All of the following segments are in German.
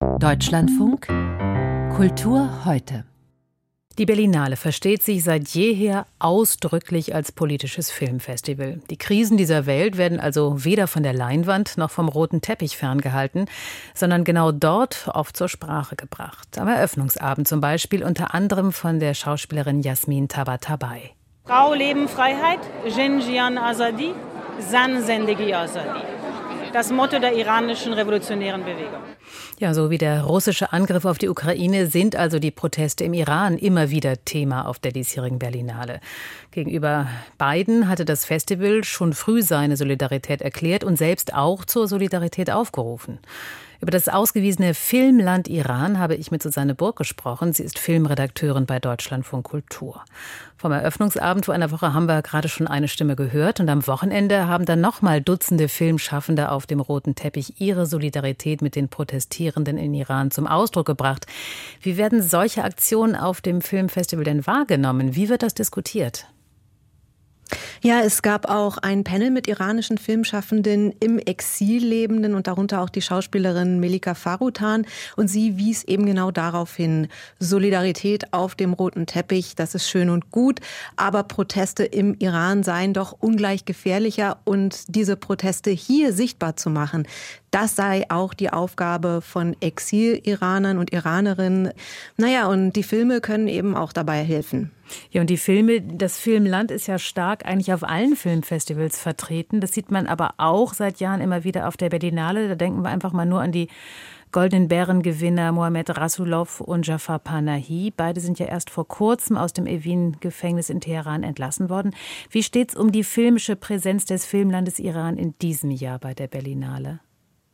Deutschlandfunk Kultur heute. Die Berlinale versteht sich seit jeher ausdrücklich als politisches Filmfestival. Die Krisen dieser Welt werden also weder von der Leinwand noch vom roten Teppich ferngehalten, sondern genau dort oft zur Sprache gebracht. Am Eröffnungsabend zum Beispiel unter anderem von der Schauspielerin Jasmin Tabatabai. Frau, Leben, Freiheit, Jinjian Azadi, Zan Zendegi Azadi. Das Motto der iranischen revolutionären Bewegung. Ja, so wie der russische Angriff auf die Ukraine sind also die Proteste im Iran immer wieder Thema auf der diesjährigen Berlinale. Gegenüber Biden hatte das Festival schon früh seine Solidarität erklärt und selbst auch zur Solidarität aufgerufen. Über das ausgewiesene Filmland Iran habe ich mit Susanne Burg gesprochen. Sie ist Filmredakteurin bei Deutschlandfunk Kultur. Vom Eröffnungsabend vor einer Woche haben wir gerade schon eine Stimme gehört und am Wochenende haben dann nochmal Dutzende Filmschaffende auf dem roten Teppich ihre Solidarität mit den Protestierenden in Iran zum Ausdruck gebracht. Wie werden solche Aktionen auf dem Filmfestival denn wahrgenommen? Wie wird das diskutiert? Ja, es gab auch ein Panel mit iranischen Filmschaffenden im Exil lebenden und darunter auch die Schauspielerin Melika Farutan. Und sie wies eben genau darauf hin, Solidarität auf dem roten Teppich, das ist schön und gut, aber Proteste im Iran seien doch ungleich gefährlicher und diese Proteste hier sichtbar zu machen, das sei auch die Aufgabe von Exil-Iranern und Iranerinnen. Naja, und die Filme können eben auch dabei helfen. Ja, und die Filme, das Filmland ist ja stark eigentlich auf allen Filmfestivals vertreten. Das sieht man aber auch seit Jahren immer wieder auf der Berlinale. Da denken wir einfach mal nur an die Goldenen Bärengewinner Mohamed Rasulov und Jafar Panahi. Beide sind ja erst vor kurzem aus dem Evin-Gefängnis in Teheran entlassen worden. Wie steht es um die filmische Präsenz des Filmlandes Iran in diesem Jahr bei der Berlinale?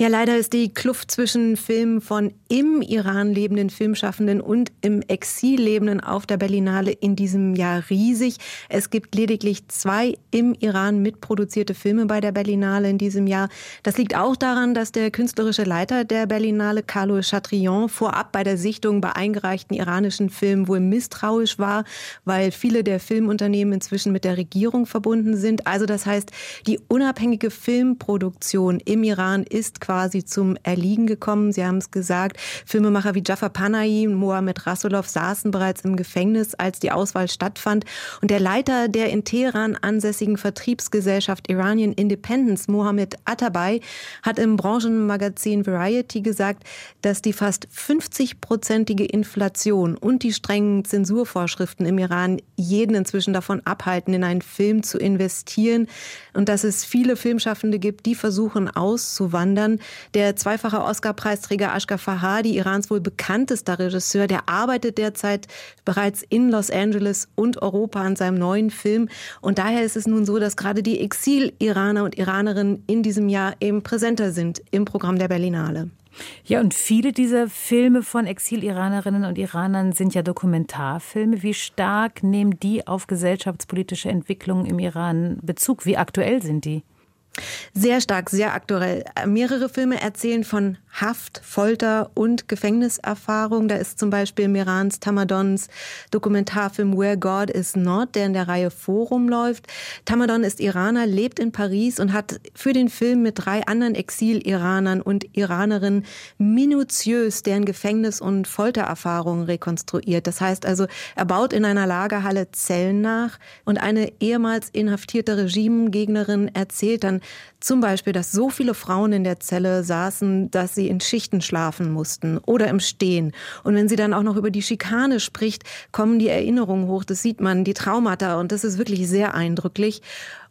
Ja, leider ist die Kluft zwischen Filmen von im Iran lebenden Filmschaffenden und im Exil lebenden auf der Berlinale in diesem Jahr riesig. Es gibt lediglich zwei im Iran mitproduzierte Filme bei der Berlinale in diesem Jahr. Das liegt auch daran, dass der künstlerische Leiter der Berlinale, Carlo Chatrion, vorab bei der Sichtung bei eingereichten iranischen Filmen wohl misstrauisch war, weil viele der Filmunternehmen inzwischen mit der Regierung verbunden sind. Also das heißt, die unabhängige Filmproduktion im Iran ist quasi zum Erliegen gekommen. Sie haben es gesagt, Filmemacher wie Jafar Panahi und Mohamed Rasulov saßen bereits im Gefängnis, als die Auswahl stattfand. Und der Leiter der in Teheran ansässigen Vertriebsgesellschaft Iranian Independence, Mohamed Atabay, hat im Branchenmagazin Variety gesagt, dass die fast 50-prozentige Inflation und die strengen Zensurvorschriften im Iran jeden inzwischen davon abhalten, in einen Film zu investieren und dass es viele Filmschaffende gibt, die versuchen auszuwandern. Der zweifache Oscar-Preisträger Ashgar Fahadi, Irans wohl bekanntester Regisseur, der arbeitet derzeit bereits in Los Angeles und Europa an seinem neuen Film. Und daher ist es nun so, dass gerade die Exil-Iraner und Iranerinnen in diesem Jahr eben präsenter sind im Programm der Berlinale. Ja, und viele dieser Filme von Exil-Iranerinnen und Iranern sind ja Dokumentarfilme. Wie stark nehmen die auf gesellschaftspolitische Entwicklungen im Iran Bezug? Wie aktuell sind die? Sehr stark, sehr aktuell. Mehrere Filme erzählen von Haft, Folter und Gefängniserfahrung. Da ist zum Beispiel Mirans Tamadons Dokumentarfilm Where God Is Not, der in der Reihe Forum läuft. Tamadon ist Iraner, lebt in Paris und hat für den Film mit drei anderen Exil-Iranern und Iranerinnen minutiös deren Gefängnis- und Foltererfahrungen rekonstruiert. Das heißt also, er baut in einer Lagerhalle Zellen nach und eine ehemals inhaftierte Regimegegnerin erzählt dann zum Beispiel, dass so viele Frauen in der Zelle saßen, dass sie in Schichten schlafen mussten oder im Stehen. Und wenn sie dann auch noch über die Schikane spricht, kommen die Erinnerungen hoch. Das sieht man, die Traumata. Und das ist wirklich sehr eindrücklich.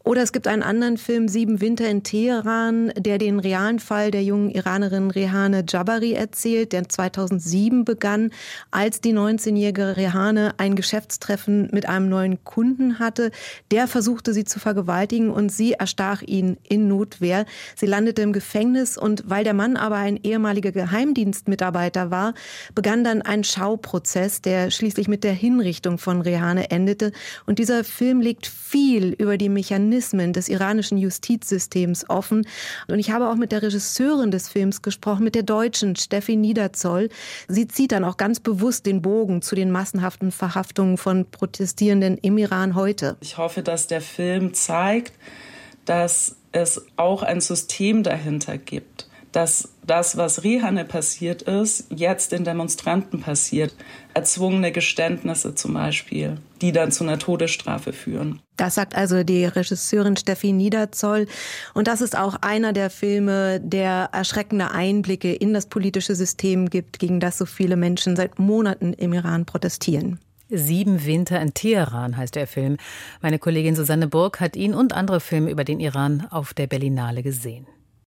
Oder es gibt einen anderen Film, Sieben Winter in Teheran, der den realen Fall der jungen Iranerin Rehane Jabari erzählt, der 2007 begann, als die 19-jährige Rehane ein Geschäftstreffen mit einem neuen Kunden hatte. Der versuchte sie zu vergewaltigen und sie erstach ihn in Notwehr. Sie landete im Gefängnis und weil der Mann aber ein ehemaliger Geheimdienstmitarbeiter war, begann dann ein Schauprozess, der schließlich mit der Hinrichtung von Rehane endete. Und dieser Film legt viel über die Mechanismen Mechanismen des iranischen Justizsystems offen. Und ich habe auch mit der Regisseurin des Films gesprochen, mit der Deutschen Steffi Niederzoll. Sie zieht dann auch ganz bewusst den Bogen zu den massenhaften Verhaftungen von Protestierenden im Iran heute. Ich hoffe, dass der Film zeigt, dass es auch ein System dahinter gibt dass das, was Rihanna passiert ist, jetzt den Demonstranten passiert. Erzwungene Geständnisse zum Beispiel, die dann zu einer Todesstrafe führen. Das sagt also die Regisseurin Steffi Niederzoll. Und das ist auch einer der Filme, der erschreckende Einblicke in das politische System gibt, gegen das so viele Menschen seit Monaten im Iran protestieren. Sieben Winter in Teheran heißt der Film. Meine Kollegin Susanne Burg hat ihn und andere Filme über den Iran auf der Berlinale gesehen.